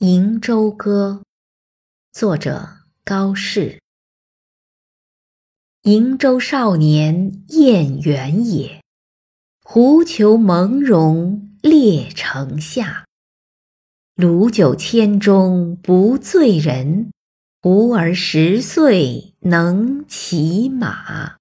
《瀛洲歌》，作者高适。瀛洲少年燕园也，狐裘蒙茸列城下。卢酒千钟不醉人，胡儿十岁能骑马。